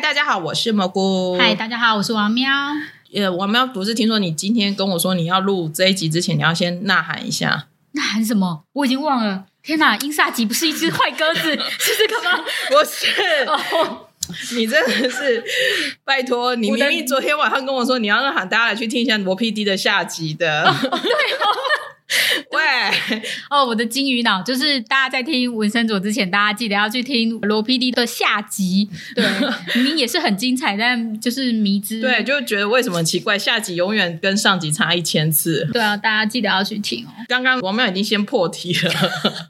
嗨，大家好，我是蘑菇。嗨，大家好，我是王喵。呃，王喵不是听说你今天跟我说你要录这一集之前，你要先呐喊一下。呐喊什么？我已经忘了。天哪，英萨吉不是一只坏鸽子，是这个吗？不是。Oh. 你真的是拜托你！明明昨天晚上跟我说你要呐喊大家来去听一下罗 PD 的下集的。Oh, 对哦。喂，哦，我的金鱼脑就是大家在听文森佐之前，大家记得要去听罗 PD 的下集。对，明明也是很精彩，但就是迷之。对，就觉得为什么奇怪，下集永远跟上集差一千次。对啊，大家记得要去听哦。刚刚我们已经先破题了，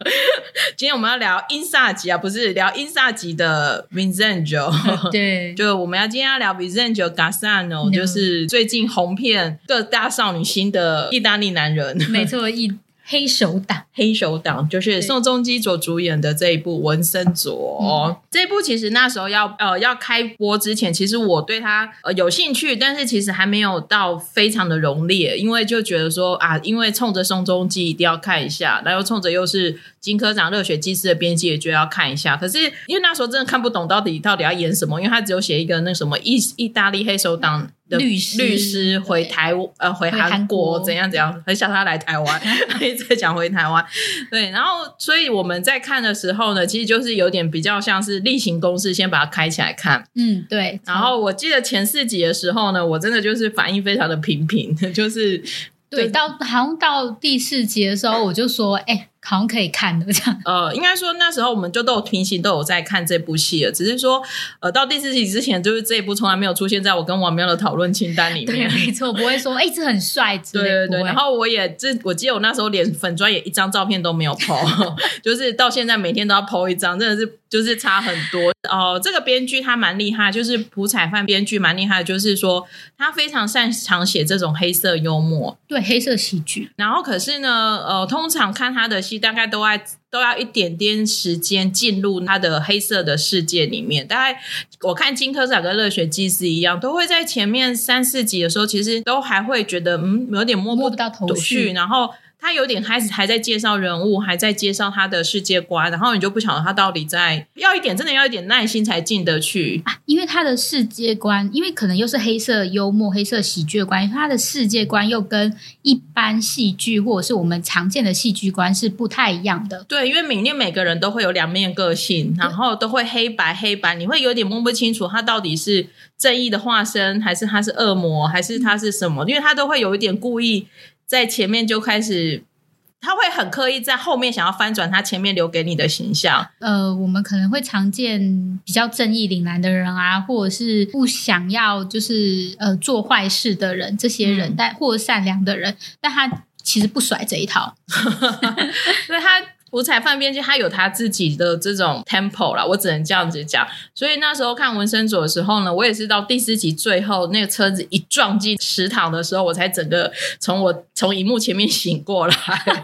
今天我们要聊英萨吉啊，不是聊英萨吉的 Vincenzo。对，就我们要今天要聊 Vincenzo Gassano，就是最近红遍各大少女心的意大利男人。没错。一黑手党，黑手党就是宋仲基所主演的这一部《文森佐》。嗯。这一部其实那时候要呃要开播之前，其实我对他呃有兴趣，但是其实还没有到非常的浓烈，因为就觉得说啊，因为冲着宋仲基一定要看一下，然后冲着又是金科长热血祭司的编辑，也觉得要看一下。可是因为那时候真的看不懂到底到底要演什么，因为他只有写一个那什么意意大利黑手党。律师律师回台呃回韩国怎样怎样，很想他来台湾，一直在讲回台湾。对，然后所以我们在看的时候呢，其实就是有点比较像是例行公事，先把它开起来看。嗯，对。然后我记得前四集的时候呢，我真的就是反应非常的平平，就是对，对到好像到第四集的时候，我就说，哎、欸。好像可以看的这样，呃，应该说那时候我们就都有平行都有在看这部戏了，只是说，呃，到第四集之前，就是这一部从来没有出现在我跟王喵的讨论清单里面。对，没错，不会说，哎、欸，这很帅之类的。对对对。然后我也这，我记得我那时候连粉砖也一张照片都没有 po，就是到现在每天都要 po 一张，真的是就是差很多。哦、呃，这个编剧他蛮厉害，就是朴彩范编剧蛮厉害，就是说他非常擅长写这种黑色幽默，对，黑色喜剧。然后可是呢，呃，通常看他的戏。大概都爱都要一点点时间进入他的黑色的世界里面。大概我看金科长跟热血祭司一样，都会在前面三四集的时候，其实都还会觉得嗯，有点摸，摸不到头绪，然后。他有点开始还在介绍人物，还在介绍他的世界观，然后你就不晓得他到底在要一点，真的要一点耐心才进得去啊。因为他的世界观，因为可能又是黑色幽默、黑色喜剧的关系，他的世界观又跟一般戏剧或者是我们常见的戏剧观是不太一样的。对，因为里面每个人都会有两面个性，然后都会黑白黑白，你会有点摸不清楚他到底是正义的化身，还是他是恶魔，还是他是什么？因为他都会有一点故意。在前面就开始，他会很刻意在后面想要翻转他前面留给你的形象。呃，我们可能会常见比较正义凛然的人啊，或者是不想要就是呃做坏事的人，这些人，嗯、但或者善良的人，但他其实不甩这一套，所以他。朴彩饭编辑他有他自己的这种 tempo 啦，我只能这样子讲。所以那时候看文森佐的时候呢，我也是到第四集最后那个车子一撞进食堂的时候，我才整个从我从荧幕前面醒过来，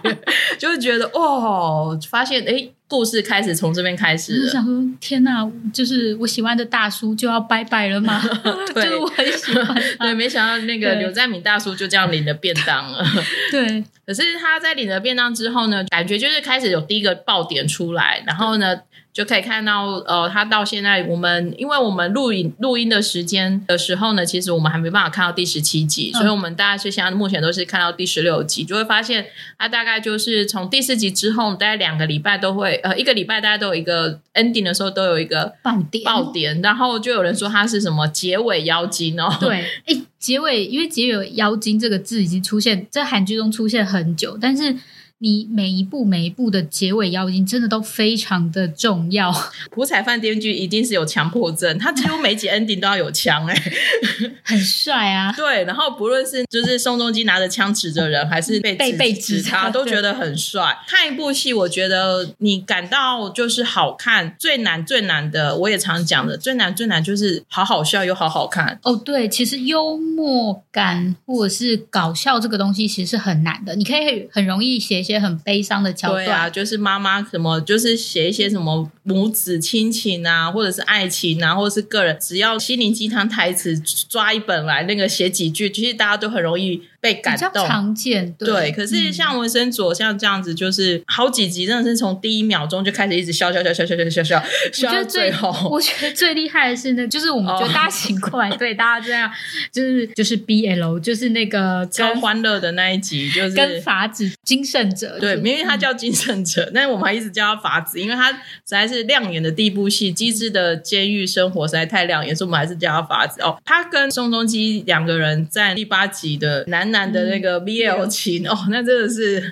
就是觉得哦，发现诶故事开始从这边开始了。我想说，天哪，就是我喜欢的大叔就要拜拜了吗？对就是我很喜欢。对，没想到那个刘在敏大叔就这样领了便当了。对，可是他在领了便当之后呢，感觉就是开始有第一个爆点出来，然后呢。就可以看到，呃，他到现在，我们因为我们录影录音的时间的时候呢，其实我们还没办法看到第十七集，嗯、所以我们大概是现在目前都是看到第十六集，就会发现他大概就是从第四集之后，大概两个礼拜都会，呃，一个礼拜大家都有一个 ending 的时候都有一个爆点，爆点，然后就有人说他是什么结尾妖精哦，对，诶，结尾，因为结尾妖精这个字已经出现在韩剧中出现很久，但是。你每一步每一步的结尾妖精真的都非常的重要。朴彩饭编剧一定是有强迫症，他几乎每集 ending 都要有枪哎、欸，很帅啊。对，然后不论是就是宋仲基拿着枪指着人，还是被被被指他，都觉得很帅。看一部戏，我觉得你感到就是好看，最难最难的，我也常讲的，最难最难就是好好笑又好好看。哦，对，其实幽默感或者是搞笑这个东西其实是很难的，你可以很容易写。一些很悲伤的桥段，对啊，就是妈妈什么，就是写一些什么母子亲情啊，或者是爱情啊，或者是个人，只要心灵鸡汤台词抓一本来，那个写几句，其实大家都很容易。被感动，常见对，对。可是像文森佐像这样子，就是好几集真的是从第一秒钟就开始一直笑笑笑笑笑笑笑笑，笑到最后。我觉得最厉害的是那，就是我们觉得大家醒过来，对大家这样，就是就是 BL，就是那个超欢乐的那一集，就是跟法子金圣者，对，明明他叫金圣者，但是我们还一直叫他法子，因为他实在是亮眼的第一部戏《机智的监狱生活》实在太亮眼，所以我们还是叫他法子哦。他跟宋仲基两个人在第八集的男男的那个 BL 情、嗯、哦，那真的是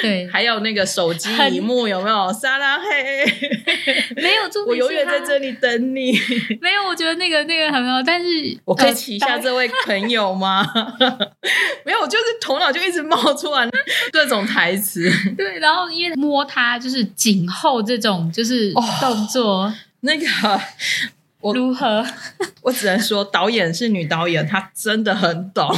对，还有那个手机萤幕有没有？沙拉黑，没有，我永远在这里等你。没有，我觉得那个那个很好，但是我可以骑一下这位朋友吗？没有，我就是头脑就一直冒出来各种台词。对，然后因为摸他就是颈后这种就是动作，哦、那个。我如何？我只能说，导演是女导演，她真的很懂。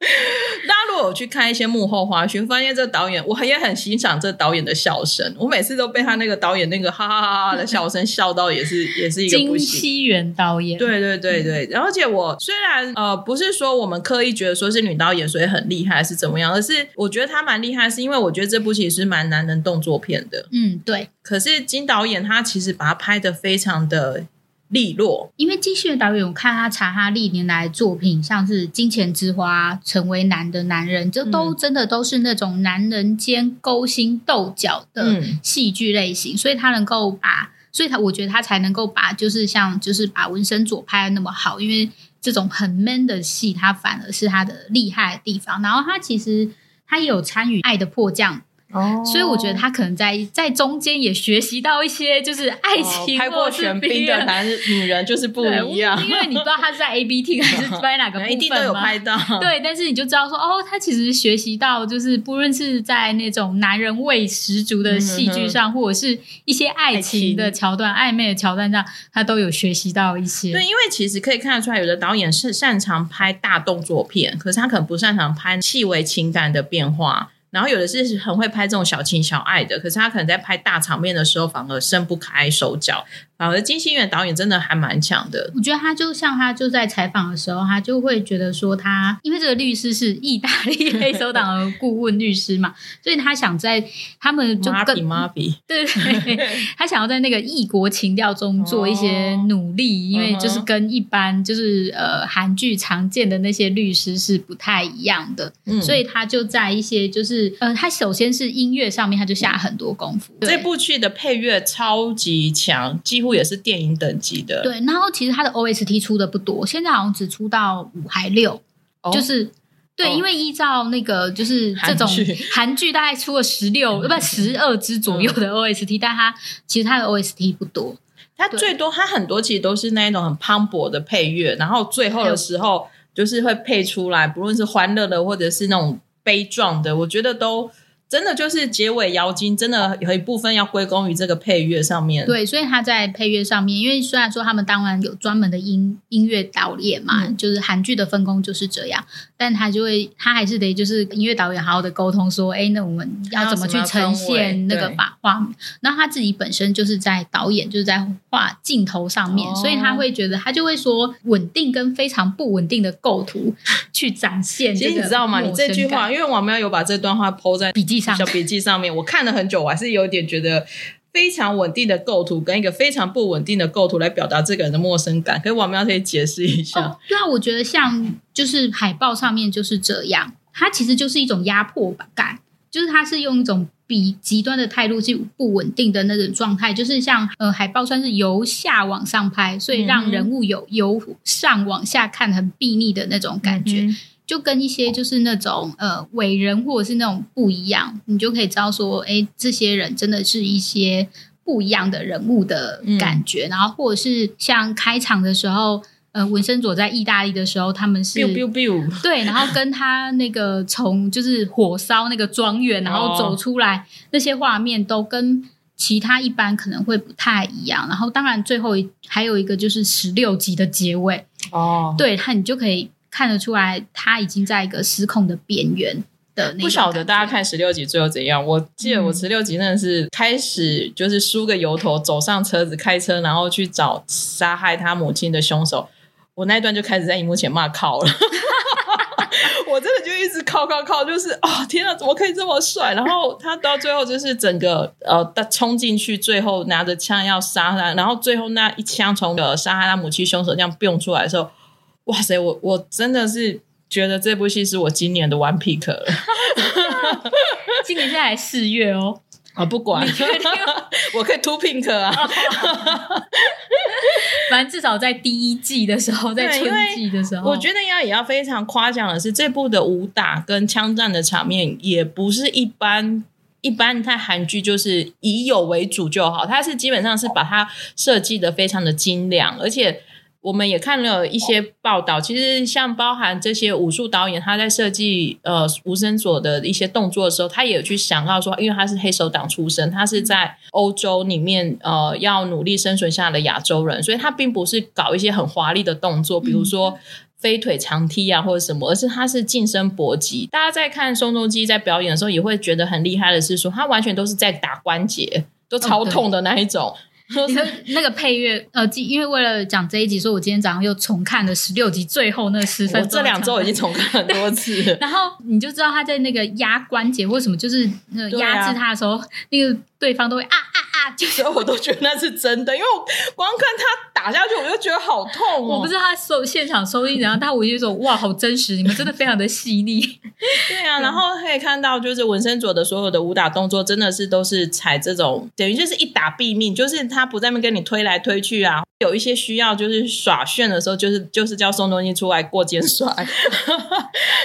大家如果有去看一些幕后花絮，发现这个导演，我也很欣赏这个导演的笑声。我每次都被他那个导演那个哈哈哈哈的笑声笑到，也是 也是一个不行。金希元导演，对对对对。而且我虽然呃不是说我们刻意觉得说是女导演所以很厉害，是怎么样，而是我觉得她蛮厉害，是因为我觉得这部其实蛮男人动作片的。嗯，对。可是金导演他其实把它拍的非常的。利落，因为金希元导演，我看他查他历年来的作品，像是《金钱之花》、《成为男的男人》，这都真的都是那种男人间勾心斗角的戏剧类型，嗯、所以他能够把，所以他我觉得他才能够把，就是像就是把纹身左拍得那么好，因为这种很 man 的戏，他反而是他的厉害的地方。然后他其实他也有参与《爱的迫降》。哦，所以我觉得他可能在在中间也学习到一些，就是爱情。拍过玄彬的男女人就是不一样，因为你不知道他是在 A B T 还是拍哪个部分，一定都有拍到。对，但是你就知道说，哦，他其实学习到，就是不论是在那种男人味十足的戏剧上，或者是一些爱情的桥段、暧昧的桥段上，他都有学习到一些。对，因为其实可以看得出来，有的导演是擅长拍大动作片，可是他可能不擅长拍细微情感的变化。然后有的是很会拍这种小情小爱的，可是他可能在拍大场面的时候反而伸不开手脚。反而金星媛导演真的还蛮强的。我觉得他就像他就在采访的时候，他就会觉得说他因为这个律师是意大利 黑手党的顾问律师嘛，所以他想在他们就跟妈比 对对，他想要在那个异国情调中做一些努力，哦、因为就是跟一般就是呃韩剧常见的那些律师是不太一样的，嗯、所以他就在一些就是。呃，他首先是音乐上面，他就下很多功夫。这部剧的配乐超级强，几乎也是电影等级的。对，然后其实它的 OST 出的不多，现在好像只出到五还六，哦、就是对，哦、因为依照那个就是这种韩剧大概出了十六，不十二支左右的 OST，、嗯、但它其实它的 OST 不多，它最多它很多其实都是那一种很磅礴的配乐，然后最后的时候就是会配出来，不论是欢乐的或者是那种。悲壮的，我觉得都。真的就是结尾妖精，真的有一部分要归功于这个配乐上面。对，所以他在配乐上面，因为虽然说他们当然有专门的音音乐导演嘛，就是韩剧的分工就是这样，但他就会他还是得就是音乐导演好好的沟通说，哎，那我们要怎么去呈现那个把画面？那他自己本身就是在导演，就是在画镜头上面，哦、所以他会觉得他就会说稳定跟非常不稳定的构图 去展现。其实你知道吗？你这句话，因为王喵有把这段话 po 在笔记上。小笔记上面，我看了很久，我还是有点觉得非常稳定的构图跟一个非常不稳定的构图来表达这个人的陌生感。可以我们要可以解释一下。哦，对啊，我觉得像就是海报上面就是这样，它其实就是一种压迫感，就是它是用一种比极端的态度去不稳定的那种状态，就是像呃海报算是由下往上拍，所以让人物有由上往下看很睥睨的那种感觉。嗯就跟一些就是那种呃伟人或者是那种不一样，你就可以知道说，哎，这些人真的是一些不一样的人物的感觉。嗯、然后或者是像开场的时候，呃，文森佐在意大利的时候，他们是 biu biu biu 对，然后跟他那个从就是火烧那个庄园，然后走出来、哦、那些画面，都跟其他一般可能会不太一样。然后当然最后还有一个就是十六集的结尾哦，对，他你就可以。看得出来，他已经在一个失控的边缘的那。不晓得大家看十六集最后怎样？我记得我十六集真的是开始就是梳个油头，走上车子开车，然后去找杀害他母亲的凶手。我那一段就开始在荧幕前骂靠了。我真的就一直靠靠靠，就是哦天哪，怎么可以这么帅？然后他到最后就是整个呃，他冲进去，最后拿着枪要杀他，然后最后那一枪从呃杀害他母亲凶手这样蹦出来的时候，哇塞，我我真的是觉得这部戏是我今年的 One Pick 了。今年现在还四月哦。啊，不管，我可以 two pink 啊，反正至少在第一季的时候，在春季的时候，我觉得要也要非常夸奖的是，这部的武打跟枪战的场面也不是一般一般，在韩剧就是以有为主就好，它是基本上是把它设计的非常的精良，而且。我们也看了一些报道，其实像包含这些武术导演，他在设计呃文森佐的一些动作的时候，他也有去想到说，因为他是黑手党出身，他是在欧洲里面呃要努力生存下的亚洲人，所以他并不是搞一些很华丽的动作，比如说飞腿长踢啊或者什么，而是他是近身搏击。大家在看宋仲基在表演的时候，也会觉得很厉害的是说，他完全都是在打关节，都超痛的那一种。你说那个配乐，呃，因为为了讲这一集，所以我今天早上又重看了十六集最后那十分钟。我这两周已经重看很多次了。然后你就知道他在那个压关节或什么，就是那个压制他的时候，啊、那个对方都会啊所以我都觉得那是真的，因为我光看他打下去，我就觉得好痛哦。我不知道他收现场收音，然后他我就说哇，好真实，你们真的非常的细腻。对啊，然后可以看到，就是文森佐的所有的武打动作，真的是都是采这种等于就是一打毙命，就是他。不在那边跟你推来推去啊，有一些需要就是耍炫的时候，就是就是叫宋仲基出来过肩摔。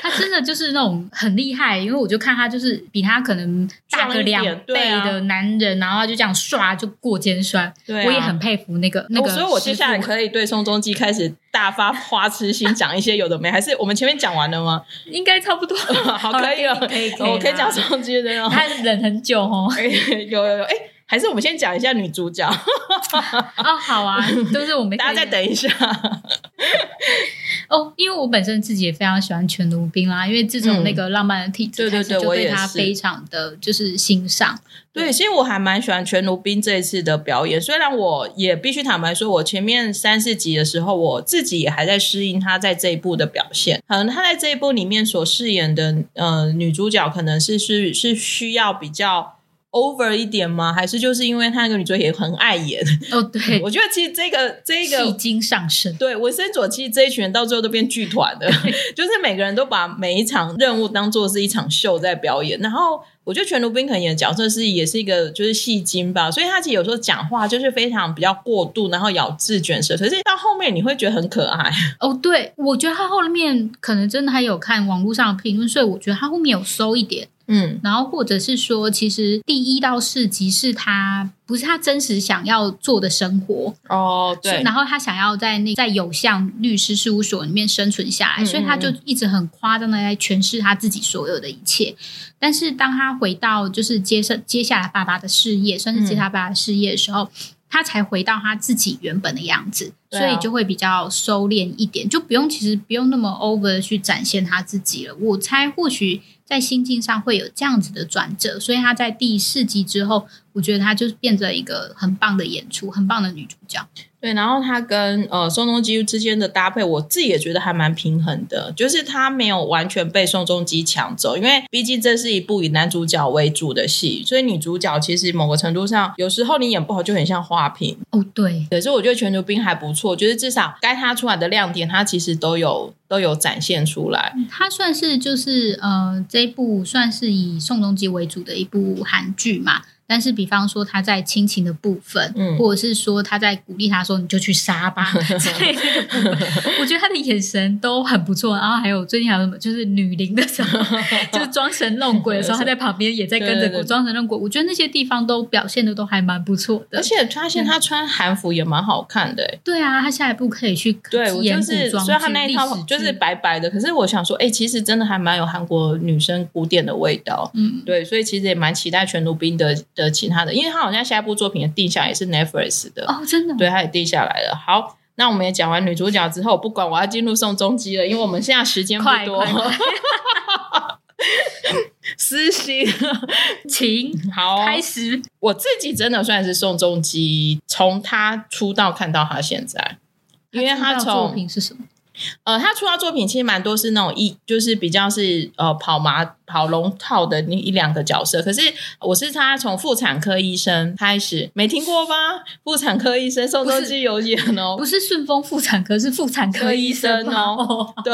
他真的就是那种很厉害，因为我就看他就是比他可能大个两倍的男人，啊、然后他就这样刷就过肩摔。对、啊，我也很佩服那个那个、哦。所以我接下来可以对宋仲基开始大发花痴心，讲一些有的没，还是我们前面讲完了吗？应该差不多，好，可以了，可以，可以，我可以讲宋仲基的。他忍很久哦，有有有，哎。还是我们先讲一下女主角 哦，好啊，都是我们 大家再等一下 哦，因为我本身自己也非常喜欢全奴兵啦，因为自从那个浪漫的体质，对对对，我对他非常的就是欣赏。对，其实我还蛮喜欢全奴兵这一次的表演，虽然我也必须坦白说，我前面三四集的时候，我自己也还在适应他在这一部的表现。可能他在这一部里面所饰演的呃女主角，可能是是是需要比较。Over 一点吗？还是就是因为他那个女主角也很爱演？哦，对，我觉得其实这个这个戏精上身。对，文森佐其实这一群人到最后都变剧团的，就是每个人都把每一场任务当做是一场秀在表演。然后我觉得全奴彬可能演的角色是也是一个就是戏精吧，所以他其实有时候讲话就是非常比较过度，然后咬字卷舌，可是到后面你会觉得很可爱。哦，对，我觉得他后面可能真的还有看网络上的评论，所以我觉得他后面有收一点。嗯，然后或者是说，其实第一到四集是他不是他真实想要做的生活哦，对。然后他想要在那在有相律师事务所里面生存下来，所以他就一直很夸张的在诠释他自己所有的一切。但是当他回到就是接受接下来爸爸的事业，算是接他爸爸的事业的时候，嗯、他才回到他自己原本的样子，啊、所以就会比较收敛一点，就不用其实不用那么 over 去展现他自己了。我猜或许。在心境上会有这样子的转折，所以她在第四集之后，我觉得她就是变成一个很棒的演出，很棒的女主角。对，然后他跟呃宋仲基之间的搭配，我自己也觉得还蛮平衡的，就是他没有完全被宋仲基抢走，因为毕竟这是一部以男主角为主的戏，所以女主角其实某个程度上，有时候你演不好就很像花瓶。哦，对。可是我觉得全球兵还不错，就是至少该他出来的亮点，他其实都有。都有展现出来，他算是就是呃，这一部算是以宋仲基为主的一部韩剧嘛。但是，比方说他在亲情的部分，嗯，或者是说他在鼓励他说你就去杀吧，这我觉得他的眼神都很不错。然后还有最近还有什么，就是女灵的时候，就是装神弄鬼的时候，他在旁边也在跟着装神弄鬼。我觉得那些地方都表现的都还蛮不错的。而且发现他穿韩服也蛮好看的，欸。对啊，他下一步可以去对，我就是虽然他那一套就是白白的，可是我想说，哎，其实真的还蛮有韩国女生古典的味道。嗯，对，所以其实也蛮期待全奴宾的。的其他的，因为他好像下一部作品的定下也是 Netflix 的哦，真的，对，他也定下来了。好，那我们也讲完女主角之后，不管我要进入宋仲基了，因为我们现在时间不多。私心，请好开始。我自己真的算是宋仲基，从他出道看到他现在，因为他从作品是什么？呃，他出道作品其实蛮多是那种一，就是比较是呃跑马跑龙套的那一两个角色。可是我是他从妇产科医生开始，没听过吧？妇产科医生宋仲基有演哦，不是顺丰妇产科，是妇产科医生哦。对，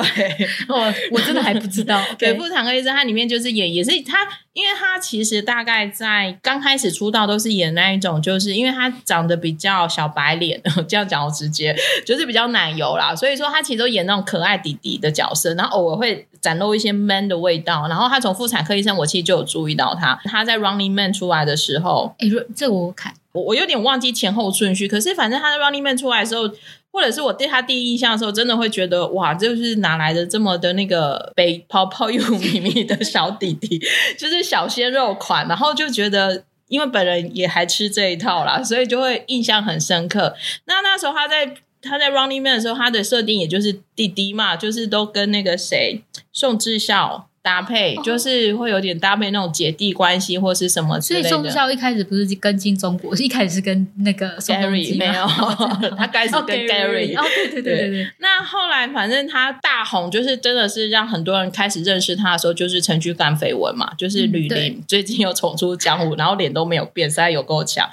哦，我真的还不知道。对，妇产科医生他里面就是演，也是他，因为他其实大概在刚开始出道都是演那一种，就是因为他长得比较小白脸，这样讲我直接就是比较奶油啦，所以说他其实都。演那种可爱弟弟的角色，然后偶尔会展露一些 man 的味道。然后他从妇产科医生，我其实就有注意到他。他在 Running Man 出来的时候，哎，这我看我我有点忘记前后顺序。可是反正他在 Running Man 出来的时候，或者是我对他第一印象的时候，真的会觉得哇，就是哪来的这么的那个被泡泡又咪咪的小弟弟，就是小鲜肉款。然后就觉得，因为本人也还吃这一套啦，所以就会印象很深刻。那那时候他在。他在 Running Man 的时候，他的设定也就是弟弟嘛，就是都跟那个谁宋智孝搭配，哦，就是会有点搭配那种姐弟关系或是什么之类的。所以宋智孝一开始不是跟进中国，是一开始是跟那个 Gary 没有，他开始跟 Gary。哦，对对对对对。那后来反正他大红，就是真的是让很多人开始认识他的时候，就是陈菊馆绯闻嘛，就是吕林、嗯、最近又重出江湖，然后脸都没有变，实在有够强。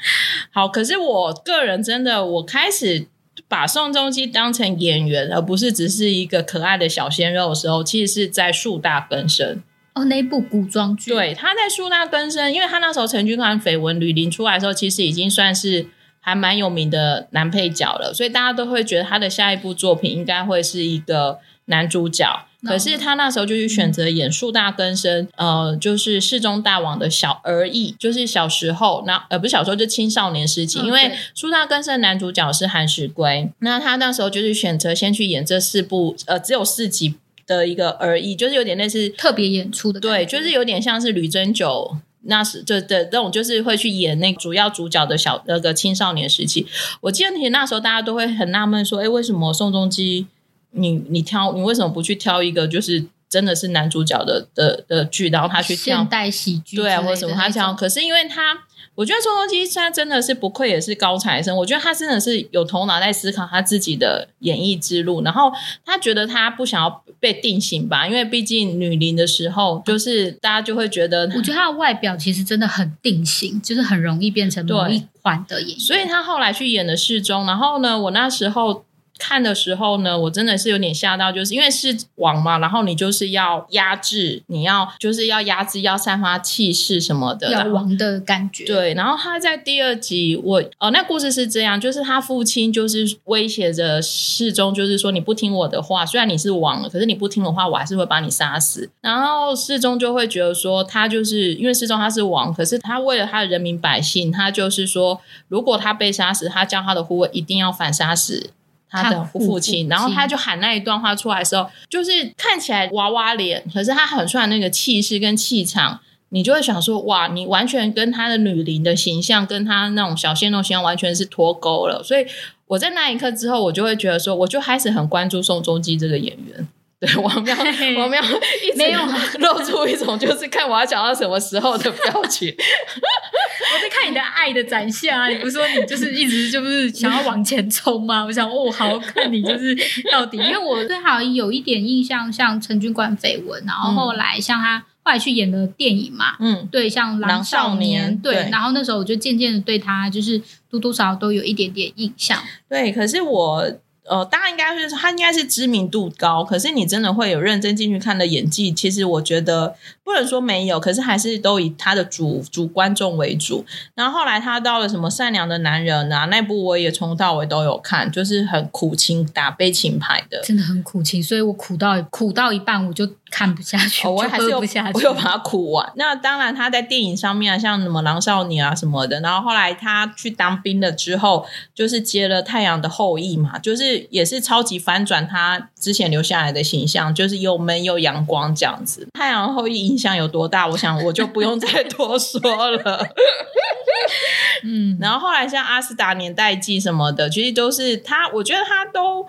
好，可是我个人真的，我开始。把宋仲基当成演员，而不是只是一个可爱的小鲜肉的时候，其实是在树大根深哦。那部古装剧，对，他在树大根深，因为他那时候陈君翰绯闻吕林出来的时候，其实已经算是还蛮有名的男配角了，所以大家都会觉得他的下一部作品应该会是一个男主角。可是他那时候就是选择演树大根深，呃，就是世宗大王的小儿役，就是小时候，那呃不是小时候，就青少年时期。因为树大根深男主角是韩石圭，那他那时候就是选择先去演这四部，呃，只有四集的一个而已，就是有点类似特别演出的，对，就是有点像是吕珍九那是就的这种，就是会去演那主要主角的小那个青少年时期。我记得你那时候大家都会很纳闷说，哎，为什么宋仲基？你你挑你为什么不去挑一个就是真的是男主角的的的剧，然后他去挑现代喜剧对啊，或者什么他挑？可是因为他，我觉得宋仲基他真的是不愧也是高材生，我觉得他真的是有头脑在思考他自己的演艺之路，然后他觉得他不想要被定型吧，因为毕竟女伶的时候，就是大家就会觉得，我觉得他的外表其实真的很定型，就是很容易变成某一款的演员，所以他后来去演的世中，然后呢，我那时候。看的时候呢，我真的是有点吓到，就是因为是王嘛，然后你就是要压制，你要就是要压制，要散发气势什么的，要王的感觉。对，然后他在第二集，我哦，那故事是这样，就是他父亲就是威胁着世宗，就是说你不听我的话，虽然你是王了，可是你不听的话，我还是会把你杀死。然后世宗就会觉得说，他就是因为世宗他是王，可是他为了他的人民百姓，他就是说，如果他被杀死，他叫他的护卫一定要反杀死。他的父亲，然后他就喊那一段话出来的时候，就是看起来娃娃脸，可是他很出来那个气势跟气场，你就会想说，哇，你完全跟他的女伶的形象，跟他那种小鲜肉形象完全是脱钩了。所以我在那一刻之后，我就会觉得说，我就开始很关注宋仲基这个演员。对，王喵，王喵一直没有露出一种就是看我要讲到什么时候的表情。我在看你的爱的展现啊！你不是说你就是一直就是想要往前冲吗？我想哦，好看你就是到底，因为我对好有一点印象，像陈军官绯闻，然后后来像他后来去演的电影嘛，嗯，对，像狼少年，少年对，对，然后那时候我就渐渐的对他就是多多少少都有一点点印象。对，可是我。呃，当然应该是他应该是知名度高，可是你真的会有认真进去看的演技，其实我觉得不能说没有，可是还是都以他的主主观众为主。然后后来他到了什么善良的男人啊，那部我也从头到尾都有看，就是很苦情打悲情牌的，真的很苦情，所以我苦到苦到一半我就看不下去，哦、我还是有不下去，我有把它苦完。那当然他在电影上面啊，像什么狼少年啊什么的，然后后来他去当兵了之后，就是接了《太阳的后裔》嘛，就是也是超级。反转他之前留下来的形象，就是又闷又阳光这样子。太阳后裔影响有多大？我想我就不用再多说了。嗯，然后后来像阿斯达年代记什么的，其实都是他。我觉得他都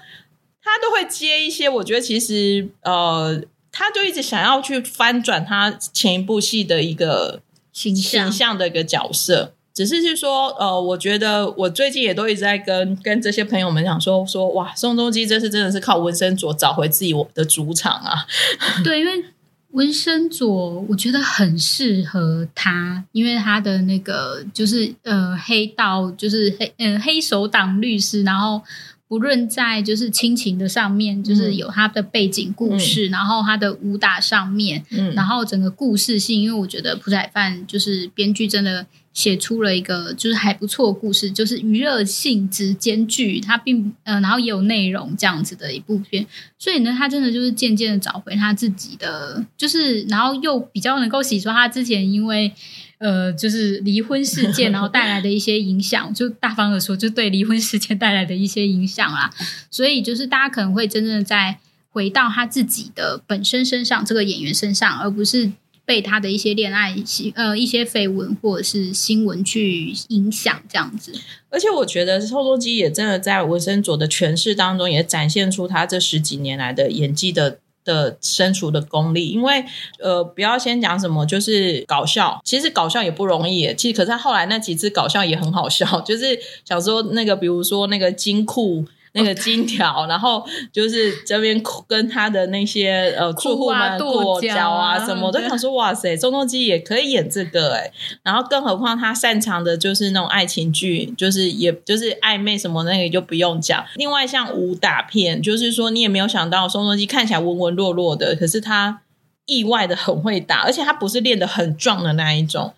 他都会接一些。我觉得其实呃，他就一直想要去翻转他前一部戏的一个形象，形象的一个角色。只是是说，呃，我觉得我最近也都一直在跟跟这些朋友们讲说说，哇，宋仲基这次真的是靠纹身卓找回自己我的主场啊。对，因为文森佐我觉得很适合他，因为他的那个就是呃黑道就是黑嗯、呃、黑手党律师，然后。不论在就是亲情的上面，就是有他的背景故事，嗯、然后他的武打上面，嗯、然后整个故事性，因为我觉得朴宰范就是编剧真的写出了一个就是还不错的故事，就是娱乐性质兼具，它并呃，然后也有内容这样子的一部片，所以呢，他真的就是渐渐的找回他自己的，就是然后又比较能够洗刷他之前因为。呃，就是离婚事件，然后带来的一些影响，就大方的说，就对离婚事件带来的一些影响啦。所以，就是大家可能会真正的在回到他自己的本身身上，这个演员身上，而不是被他的一些恋爱、呃一些绯闻或者是新闻去影响这样子。而且，我觉得宋仲基也真的在文森佐的诠释当中，也展现出他这十几年来的演技的。的身处的功力，因为呃，不要先讲什么，就是搞笑，其实搞笑也不容易。其实，可是他后来那几次搞笑也很好笑，就是想说那个，比如说那个金库。那个金条，然后就是这边跟他的那些呃住户们过交啊什么，都想说哇塞，宋仲基也可以演这个哎，然后更何况他擅长的就是那种爱情剧，就是也就是暧昧什么那个就不用讲。另外像武打片，就是说你也没有想到宋仲基看起来文文弱弱的，可是他意外的很会打，而且他不是练得很壮的那一种。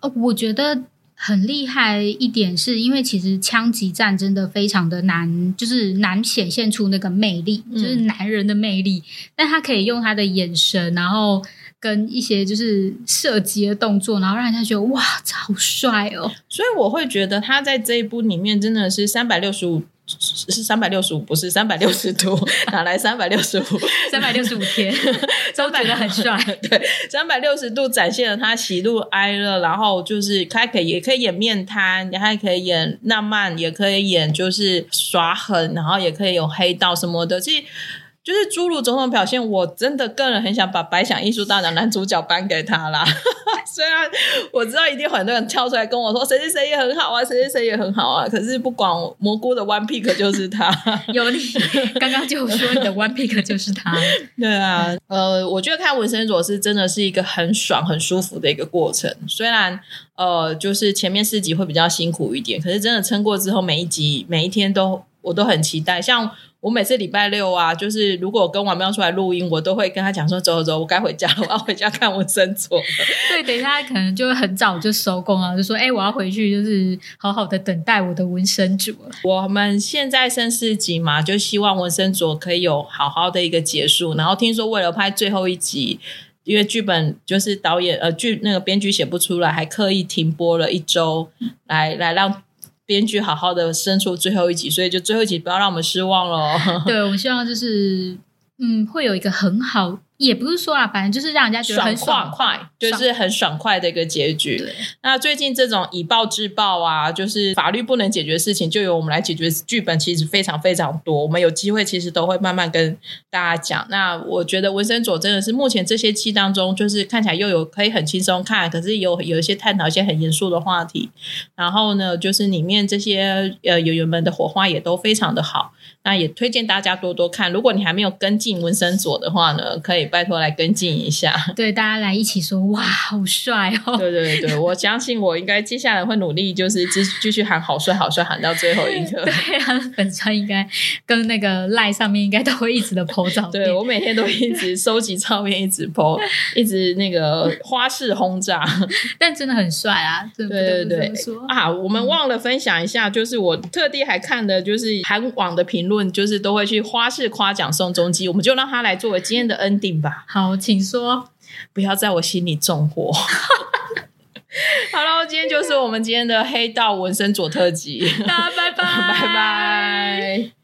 呃，我觉得。很厉害一点是因为其实枪击战真的非常的难，就是难显现出那个魅力，就是男人的魅力。嗯、但他可以用他的眼神，然后跟一些就是射击的动作，然后让人家觉得哇，好帅哦！所以我会觉得他在这一部里面真的是三百六十五。是三百六十五，不是三百六十度，哪来三百六十五？三百六十五天 都觉得很帅。对，三百六十度展现了他喜怒哀乐，然后就是他可以也可以演面瘫，也还可以演浪漫，也可以演就是耍狠，然后也可以有黑道什么的。其实。就是侏儒种种表现，我真的个人很想把白想艺术大奖男主角颁给他啦。虽然我知道一定很多人跳出来跟我说谁谁谁也很好啊，谁谁谁也很好啊，可是不管蘑菇的 one pick 就是他。有你刚刚就说你的 one pick 就是他。对啊，呃，我觉得看纹身佐是真的是一个很爽、很舒服的一个过程。虽然呃，就是前面四集会比较辛苦一点，可是真的撑过之后，每一集每一天都我都很期待，像。我每次礼拜六啊，就是如果跟王喵出来录音，我都会跟他讲说：“走走走，我该回家了，我要回家看文生佐。”对，等一下可能就会很早就收工啊，就说：“哎、欸，我要回去，就是好好的等待我的文森佐。”我们现在剩四集嘛，就希望纹身佐可以有好好的一个结束。然后听说为了拍最后一集，因为剧本就是导演呃剧那个编剧写不出来，还刻意停播了一周，来来让。编剧好好的生出最后一集，所以就最后一集不要让我们失望喽。对，我们希望就是嗯，会有一个很好。也不是说啊，反正就是让人家觉得很爽快，就是很爽快的一个结局。那最近这种以暴制暴啊，就是法律不能解决的事情，就由我们来解决。剧本其实非常非常多，我们有机会其实都会慢慢跟大家讲。那我觉得文森佐真的是目前这些期当中，就是看起来又有可以很轻松看，可是有有一些探讨一些很严肃的话题。然后呢，就是里面这些呃演员们的火花也都非常的好。那也推荐大家多多看。如果你还没有跟进文森佐的话呢，可以拜托来跟进一下。对，大家来一起说哇，好帅哦！对对对，我相信我应该接下来会努力，就是继继续喊好帅好帅喊到最后一刻。对啊，粉专应该跟那个赖上面应该都会一直的 po 照片。对，我每天都一直收集照片，一直 po，一直那个花式轰炸。但真的很帅啊！对对对啊，我们忘了分享一下，就是我特地还看的就是韩网的评论。就是都会去花式夸奖宋仲基，我们就让他来作为今天的好，请说，不要在我心里纵火。好了，今天就是我们今天的黑道纹身佐特辑，大家拜拜，拜拜。